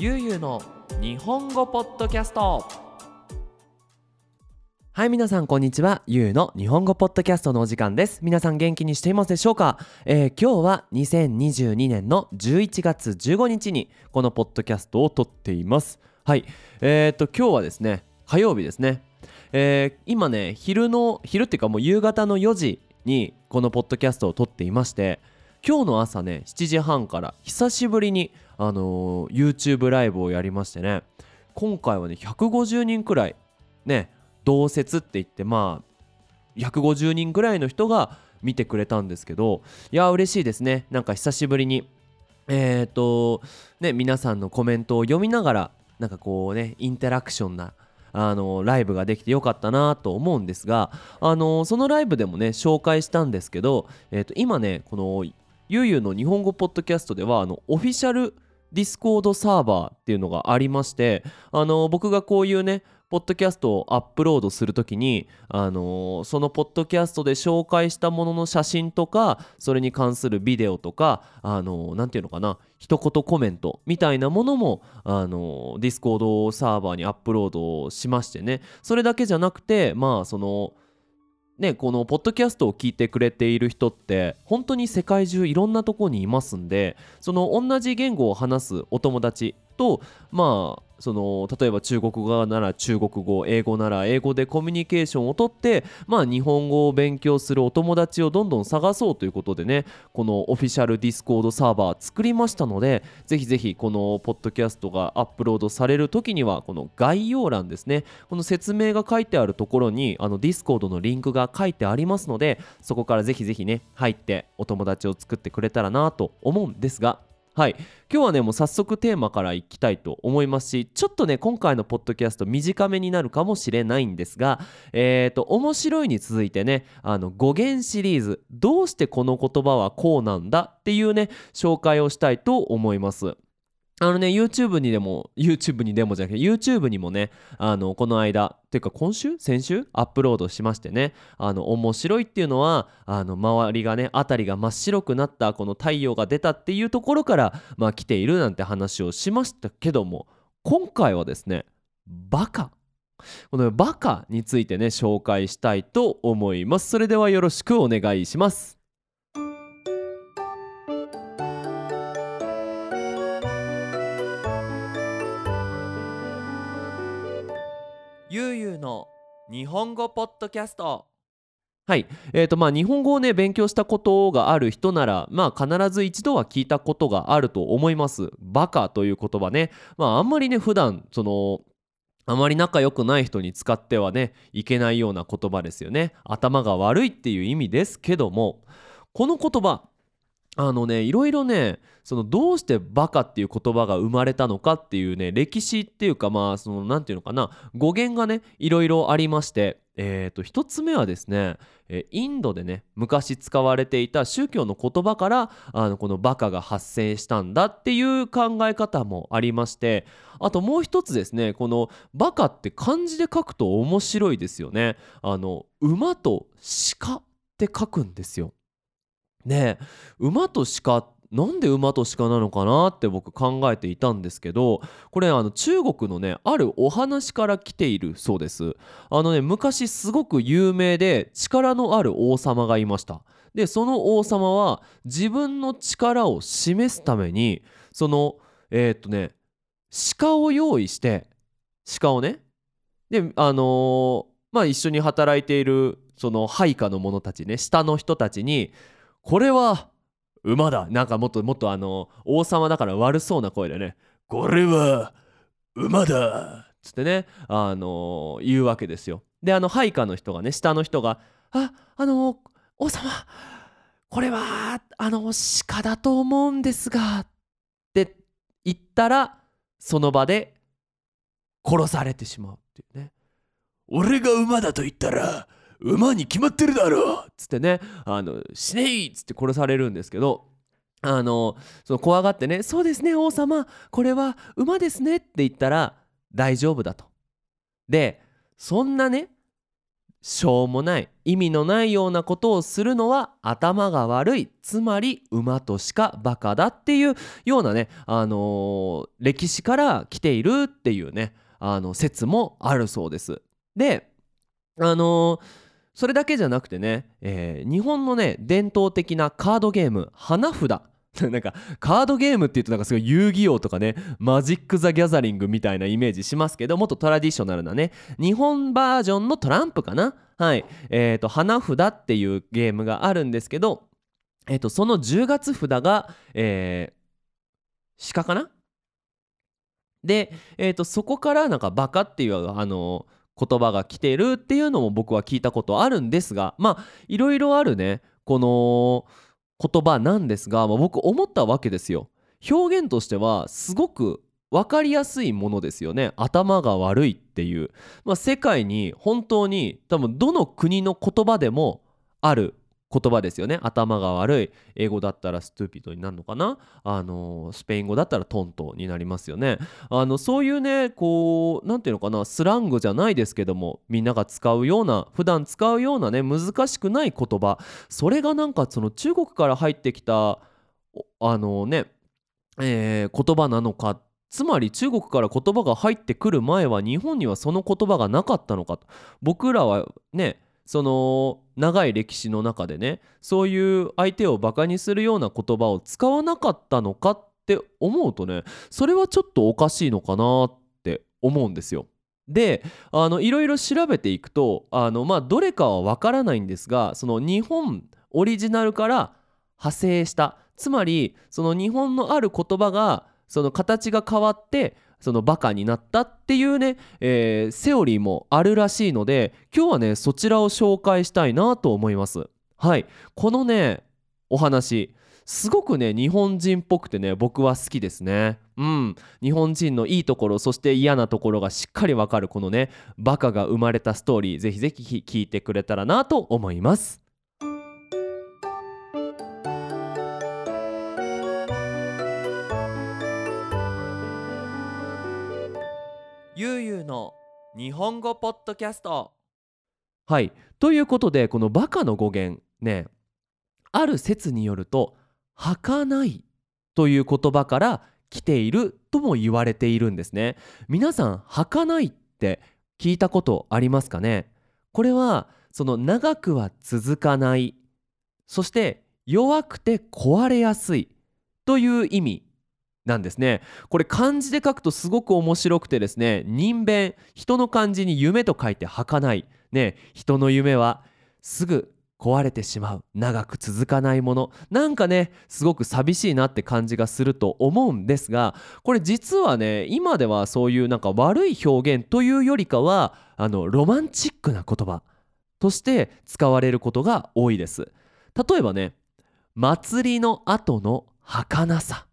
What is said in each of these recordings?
ゆうゆうの日本語ポッドキャスト。はい皆さんこんにちは。ゆうの日本語ポッドキャストのお時間です。皆さん元気にしていますでしょうか、えー、今日は2022年の11月15日にこのポッドキャストを撮っています。はい。えー、っと今日はですね火曜日ですね。えー、今ね昼の昼っていうかもう夕方の4時にこのポッドキャストを撮っていまして今日の朝ね7時半から久しぶりに、あのー、YouTube ライブをやりましてね。今回はね150人くらいね同説って言ってまあ150人くらいの人が見てくれたんですけどいや嬉しいですね。なんか久しぶりにえっ、ー、とね皆さんのコメントを読みながらなんかこうねインタラクションなあのライブができてよかったなと思うんですがあのそのライブでもね紹介したんですけど、えー、と今ねこのゆうゆうの日本語ポッドキャストではあのオフィシャル Discord サーバーっていうのがありましてあの僕がこういうねポッドキャストをアップロードするときに、あの、そのポッドキャストで紹介したものの写真とかそれに関するビデオとか、あのー、ていうのかな一言コメントみたいなものも、あの、 Discord サーバーにアップロードしましてね。それだけじゃなくてまあそのね、このポッドキャストを聞いてくれている人って本当に世界中いろんなとこにいますんでその同じ言語を話すお友達とまあその例えば中国語なら中国語英語なら英語でコミュニケーションをとってまあ日本語を勉強するお友達をどんどん探そうということでねこのオフィシャル Discord サーバー作りましたのでぜひぜひこのポッドキャストがアップロードされる時にはこの概要欄ですねこの説明が書いてあるところにあの Discord のリンクが書いてありますのでそこからぜひぜひね入ってお友達を作ってくれたらなと思うんですがはい。今日はねもう早速テーマからいきたいと思いますしちょっとね今回のポッドキャスト短めになるかもしれないんですがえっ、ー、と面白いに続いてねあの語源シリーズどうしてこの言葉はこうなんだっていうね紹介をしたいと思います。あのね、YouTube にでも、YouTube にでもじゃなくて、YouTube にもね、あの、この間、っていうか今週？先週？アップロードしましてね、あの、面白いっていうのは、あの、周りがね、辺りが真っ白くなった、この太陽が出たっていうところから、まあ来ているなんて話をしましたけども、今回はですね、バカ。このバカについてね、紹介したいと思います。それではよろしくお願いします。日本語ポッドキャストはい、えーとまあ、日本語をね勉強したことがある人なら、まあ、必ず一度は聞いたことがあると思います。バカという言葉ね、まあ、あんまりね普段そのあまり仲良くない人に使ってはねいけないような言葉ですよね。頭が悪いっていう意味ですけどもこの言葉あのねいろいろねそのどうしてバカっていう言葉が生まれたのかっていうね歴史っていうかまあその何て言うのかな語源がねいろいろありましてえーと、1つ目はですね、インドでね昔使われていた宗教の言葉からあのこのバカが発生したんだっていう考え方もありましてあともう一つですねこのバカって漢字で書くと面白いですよね。あの馬と鹿って書くんですよ。ね馬と鹿なんで馬と鹿なのかなって僕考えていたんですけどこれあの中国のねあるお話から来ているそうです。あのね昔すごく有名で力のある王様がいました。でその王様は自分の力を示すためにそのえー、っとね鹿を用意して鹿をねであのー、まあ一緒に働いているその配下の者たちね下の人たちにこれは馬だ。なんかもっともっとあの王様だから悪そうな声でね。これは馬だ。つってねあの言うわけですよ。であの配下の人がね下の人がああの王様これはあの鹿だと思うんですがって言ったらその場で殺されてしまうっていうね。俺が馬だと言ったら馬に決まってるだろうつってねあの死ねいっつって殺されるんですけどあのその怖がってね「そうですね王様これは馬ですね」って言ったら大丈夫だと。でそんなねしょうもない意味のないようなことをするのは頭が悪いつまり馬としかバカだっていうようなね、あのー歴史から来ているっていうねあの説もあるそうです。であのーそれだけじゃなくてね、えー日本のね伝統的なカードゲーム花札。なんかカードゲームって言うとなんかすごい遊戯王とかねマジック・ザ・ギャザリングみたいなイメージしますけどもっとトラディショナルなね日本バージョンのトランプかな。はい。えー、と花札っていうゲームがあるんですけどえー、とその10月札が、えー鹿かな？で、えー、とそこからなんかバカっていうあの言葉が来てるっていうのも僕は聞いたことあるんですがまあいろいろあるねこの言葉なんですが、まあ、僕思ったわけですよ。表現としてはすごく分かりやすいものですよね。頭が悪いっていう、まあ、世界に本当に多分どの国の言葉でもある言葉ですよね。頭が悪い英語だったらストゥーピッドになるのかな？あのスペイン語だったらトントになりますよね。あのそういうねこう何ていうのかな？スラングじゃないですけどもみんなが使うような普段使うようなね難しくない言葉。それがなんかその中国から入ってきたあのね、えー言葉なのか。つまり中国から言葉が入ってくる前は日本にはその言葉がなかったのかと。僕らはねその長い歴史の中でねそういう相手をバカにするような言葉を使わなかったのかって思うとねそれはちょっとおかしいのかなって思うんですよ。であのいろいろ調べていくとあのまあどれかはわからないんですがその日本オリジナルから派生したつまりその日本のある言葉がその形が変わってそのバカになったっていうね、えーセオリーもあるらしいので今日はねそちらを紹介したいなと思います。はい。このねお話すごくね日本人っぽくてね僕は好きですね。うん。日本人のいいところそして嫌なところがしっかりわかるこのねバカが生まれたストーリーぜひぜひ聞いてくれたらなと思います。の日本語ポッドキャスト。はい。ということでこのバカの語源ねある説によると「儚い」という言葉から来ているとも言われているんですね。皆さん「儚い」って聞いたことありますかね？これはその長くは続かないそして弱くて壊れやすいという意味なんですね。これ漢字で書くとすごく面白くてですね人弁人の漢字に夢と書いて儚い。ね人の夢はすぐ壊れてしまう。長く続かないもの。なんかねすごく寂しいなって感じがすると思うんですがこれ実はね今ではそういうなんか悪い表現というよりかはあのロマンチックな言葉として使われることが多いです。例えばね祭りの後の儚さ。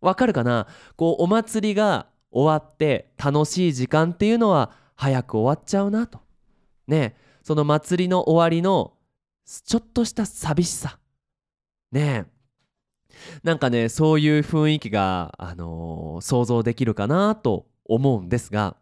わかるかな？こうお祭りが終わって楽しい時間っていうのは早く終わっちゃうなと。ね。その祭りの終わりのちょっとした寂しさ。ね。えなんかねそういう雰囲気が、あのー想像できるかなと思うんですが。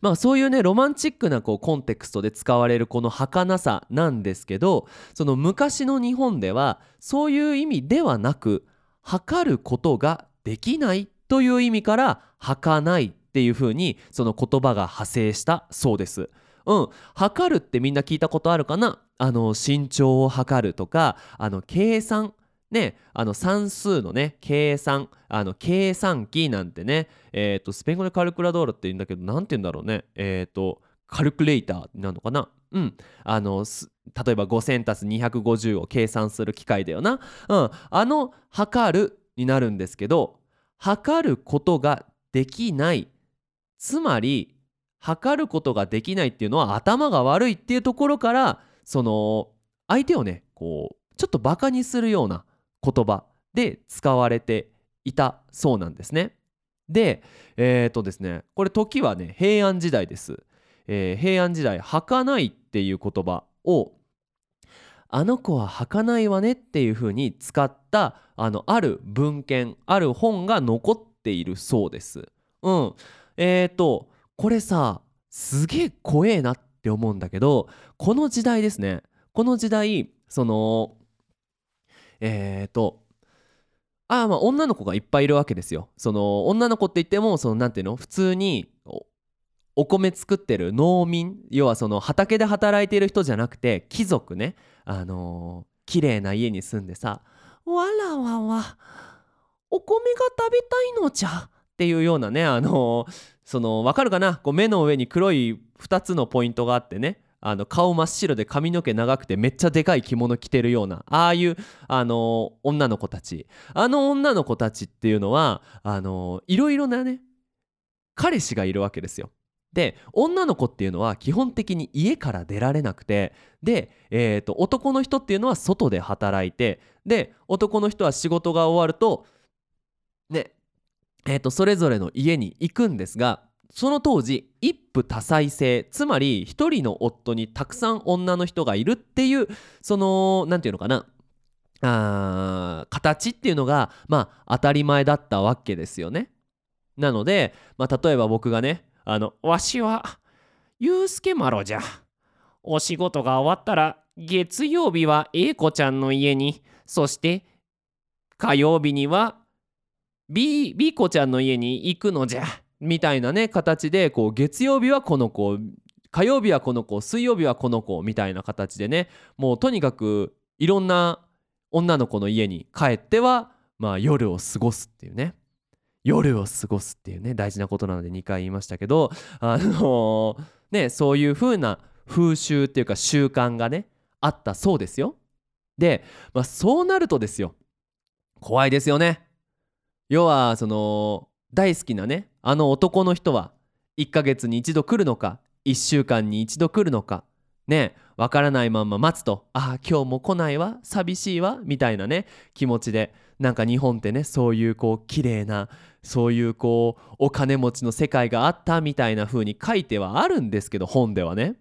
まあそういうねロマンチックなこうコンテクストで使われるこの儚さなんですけどその昔の日本ではそういう意味ではなく測ることができないという意味から儚いっていう風にその言葉が派生したそうです。うん、測るってみんな聞いたことあるかな？あの身長を測るとかあの計算。ね。あの算数のね計算。あの計算機なんてね。えっ、とスペイン語でカルクラドーラって言うんだけどなんて言うんだろうね。えっ、とカルクレーターになるのかな？うん。あの例えば 5000+250 を計算する機械だよなうんあの測るになるんですけど測ることができないつまり測ることができないっていうのは頭が悪いっていうところからその相手をねこうちょっとバカにするような言葉で使われていたそうなんですね。でえっ、とですねこれ時はね平安時代です。えー平安時代「儚い」っていう言葉を「あの子は儚いわね」っていう風に使ったあのある文献ある本が残っているそうです。うん、えーとこれさすげえ怖えなって思うんだけどこの時代ですね。この時代そのえっ、とあまあ女の子がいっぱいいるわけですよ。その女の子って言ってもそのなんていうの？普通にお米作ってる農民要はその畑で働いている人じゃなくて貴族ね。あのー綺麗な家に住んでさ「わらわわお米が食べたいのじゃ」っていうようなねあのーそのわかるかな？こう目の上に黒い2つのポイントがあってね。あの顔真っ白で髪の毛長くてめっちゃでかい着物着てるようなああいう、あのー女の子たち。あの女の子たちっていうのはあのーいろいろなね彼氏がいるわけですよ。で女の子っていうのは基本的に家から出られなくてで、えー、と男の人っていうのは外で働いてで男の人は仕事が終わるとねえー、とそれぞれの家に行くんですがその当時一夫多妻制つまり一人の夫にたくさん女の人がいるっていうその何て言うのかなあ形っていうのがまあ当たり前だったわけですよね。なので、まあ、例えば僕がねあのわしは、ゆうすけまろじゃ。お仕事が終わったら、月曜日はえいこちゃんの家に、そして、火曜日には、び、びこちゃんの家に行くのじゃ。みたいなね形でこう月曜日はこの子火曜日はこの子水曜日はこの子みたいな形でねもうとにかくいろんな女の子の家に帰ってはまあ夜を過ごすっていうね夜を過ごすっていうね大事なことなので2回言いましたけどあのねそういう風な風習っていうか習慣がねあったそうですよ。で、まあ、そうなるとですよ怖いですよね。要はその大好きなねあの男の人は1ヶ月に一度来るのか1週間に一度来るのかねわからないまんま待つとああ今日も来ないわ寂しいわみたいなね気持ちでなんか日本ってねそういうこう綺麗なそういうこうお金持ちの世界があったみたいな風に書いてはあるんですけど本ではね。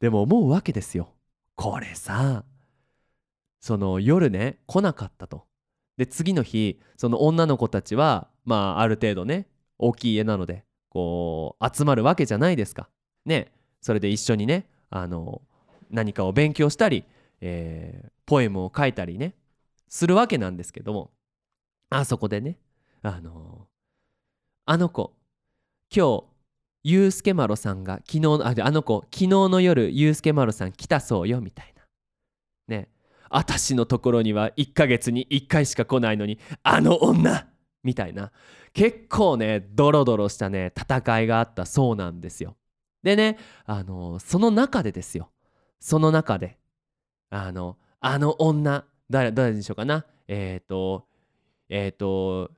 でも思うわけですよ。これさその夜ね来なかったと。で次の日その女の子たちはまあある程度ね大きい家なのでこう集まるわけじゃないですか。ねそれで一緒にねあの何かを勉強したり、えーポエムを書いたりねするわけなんですけども。あそこでねあのあの子。今日ゆうすけまろさんが昨日のああの子昨日の夜ゆうすけまろさん来たそうよみたいな。ね。私のところには1ヶ月に1回しか来ないのにあの女みたいな。結構ねドロドロしたね戦いがあったそうなんですよ。でねあのその中でですよ。その中であのあの女誰誰にしようかな。えっ、とえっ、と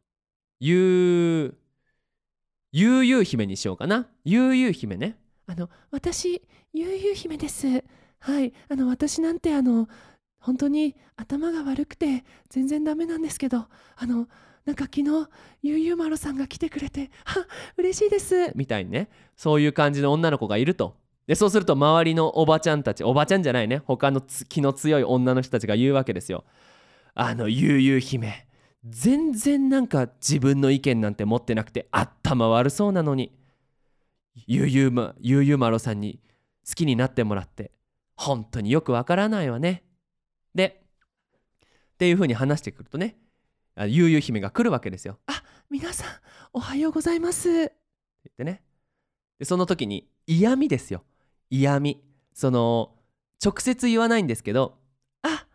ゆう悠々姫にしようかな。悠々姫ね。あの私悠々姫です。はい。あの私なんてあの本当に頭が悪くて全然ダメなんですけどあのなんか昨日ゆうゆうまろさんが来てくれては嬉しいです。みたいにね。そういう感じの女の子がいると。でそうすると周りのおばちゃんたちおばちゃんじゃないね。他の気の強い女の人たちが言うわけですよ。あの悠々姫。全然なんか自分の意見なんて持ってなくて頭悪そうなのにゆうゆうまゆうゆうまろさんに好きになってもらって本当によくわからないわね。でっていう風に話してくるとねあゆうゆう姫が来るわけですよ。あ皆さんおはようございます。言ってね。でその時に嫌味ですよ。嫌味。その直接言わないんですけど「あ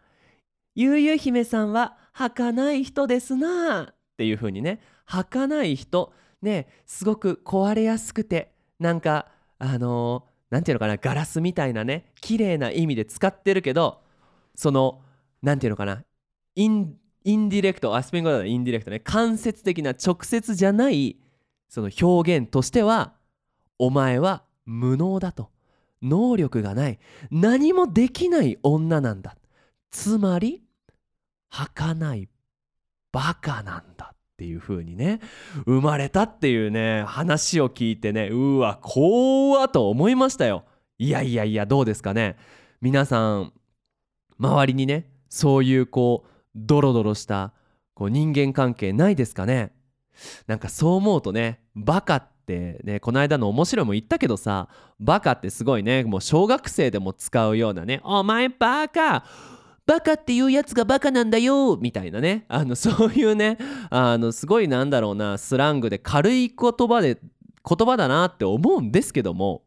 ゆうゆう姫さんは儚い人ですな」っていう風にね儚い人ねすごく壊れやすくてなんかあのなんていうのかなガラスみたいなね綺麗な意味で使ってるけどそのなんていうのかなインディレクトあスペイン語だとインディレクトね間接的な直接じゃないその表現としてはお前は無能だと。能力がない。何もできない女なんだ。つまり儚いバカなんだっていう風にね生まれたっていうね話を聞いてねうわ怖と思いましたよ。いやいやいやどうですかね。皆さん周りにねそういうこうドロドロしたこう人間関係ないですかね。なんかそう思うとねバカってねこの間の面白いも言ったけどさバカってすごいねもう小学生でも使うようなね「お前バカバカっていうやつがバカなんだよ」みたいなね。あのそういうねあのすごいなんだろうなスラングで軽い言葉で言葉だなって思うんですけども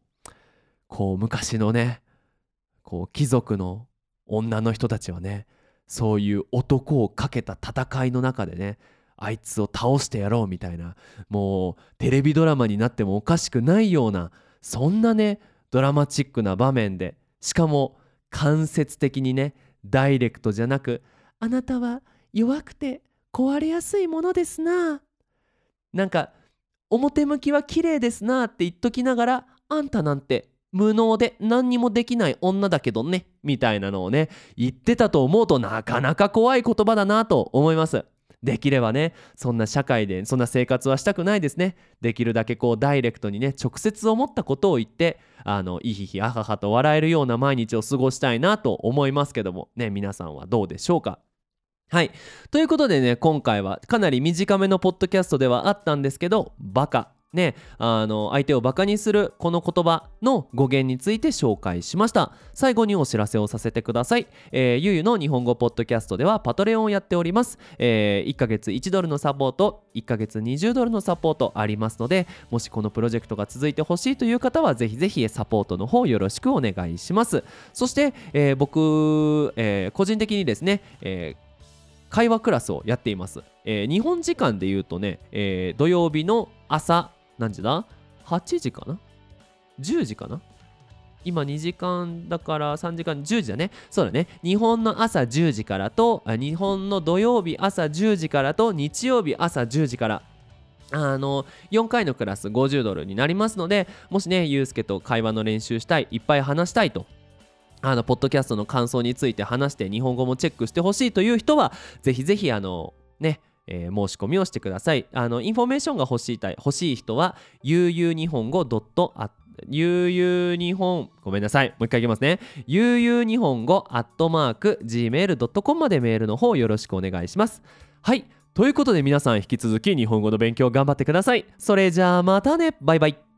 こう昔のねこう貴族の女の人たちはねそういう男をかけた戦いの中でねあいつを倒してやろうみたいなもうテレビドラマになってもおかしくないようなそんなねドラマチックな場面でしかも間接的にねダイレクトじゃなくあなたは弱くて壊れやすいものですな。なんか表向きは綺麗ですなって言っときながらあんたなんて無能で何にもできない女だけどねみたいなのをね言ってたと思うとなかなか怖い言葉だなと思います。できればねそんな社会でそんな生活はしたくないですね。できるだけこうダイレクトにね直接思ったことを言ってあのいひひあははと笑えるような毎日を過ごしたいなと思いますけども。ね皆さんはどうでしょうか？はい。ということでね今回はかなり短めのポッドキャストではあったんですけどバカ。ね、あの相手をバカにするこの言葉の語源について紹介しました。最後にお知らせをさせてください、えー、ゆゆの日本語ポッドキャストではパトレオンをやっております、えー、1ヶ月1ドルのサポート1ヶ月20ドルのサポートありますのでもしこのプロジェクトが続いてほしいという方はぜひぜひサポートの方よろしくお願いします。そして、えー、僕、え個人的にですね、え会話クラスをやっています、え日本時間で言うとね、え土曜日の朝何時だ ?8 時かな ?10 時かな？今2時間だから3時間10時だね。そうだね。日本の朝10時からと日本の土曜日朝10時からと日曜日朝10時から。あの4回のクラス50ドルになりますのでもしねゆうすけと会話の練習したいいっぱい話したいと。あのポッドキャストの感想について話して日本語もチェックしてほしいという人はぜひぜひあのねえー、申し込みをしてください。あのインフォメーションが欲しい欲しい人は、ゆうゆう日本語 .at ゆうゆう日本ごめんなさい。もう一回いきますね。ゆうゆう日本語アットマーク gmail.com までメールの方よろしくお願いします。はい。ということで皆さん引き続き日本語の勉強頑張ってください。それじゃあまたね。バイバイ。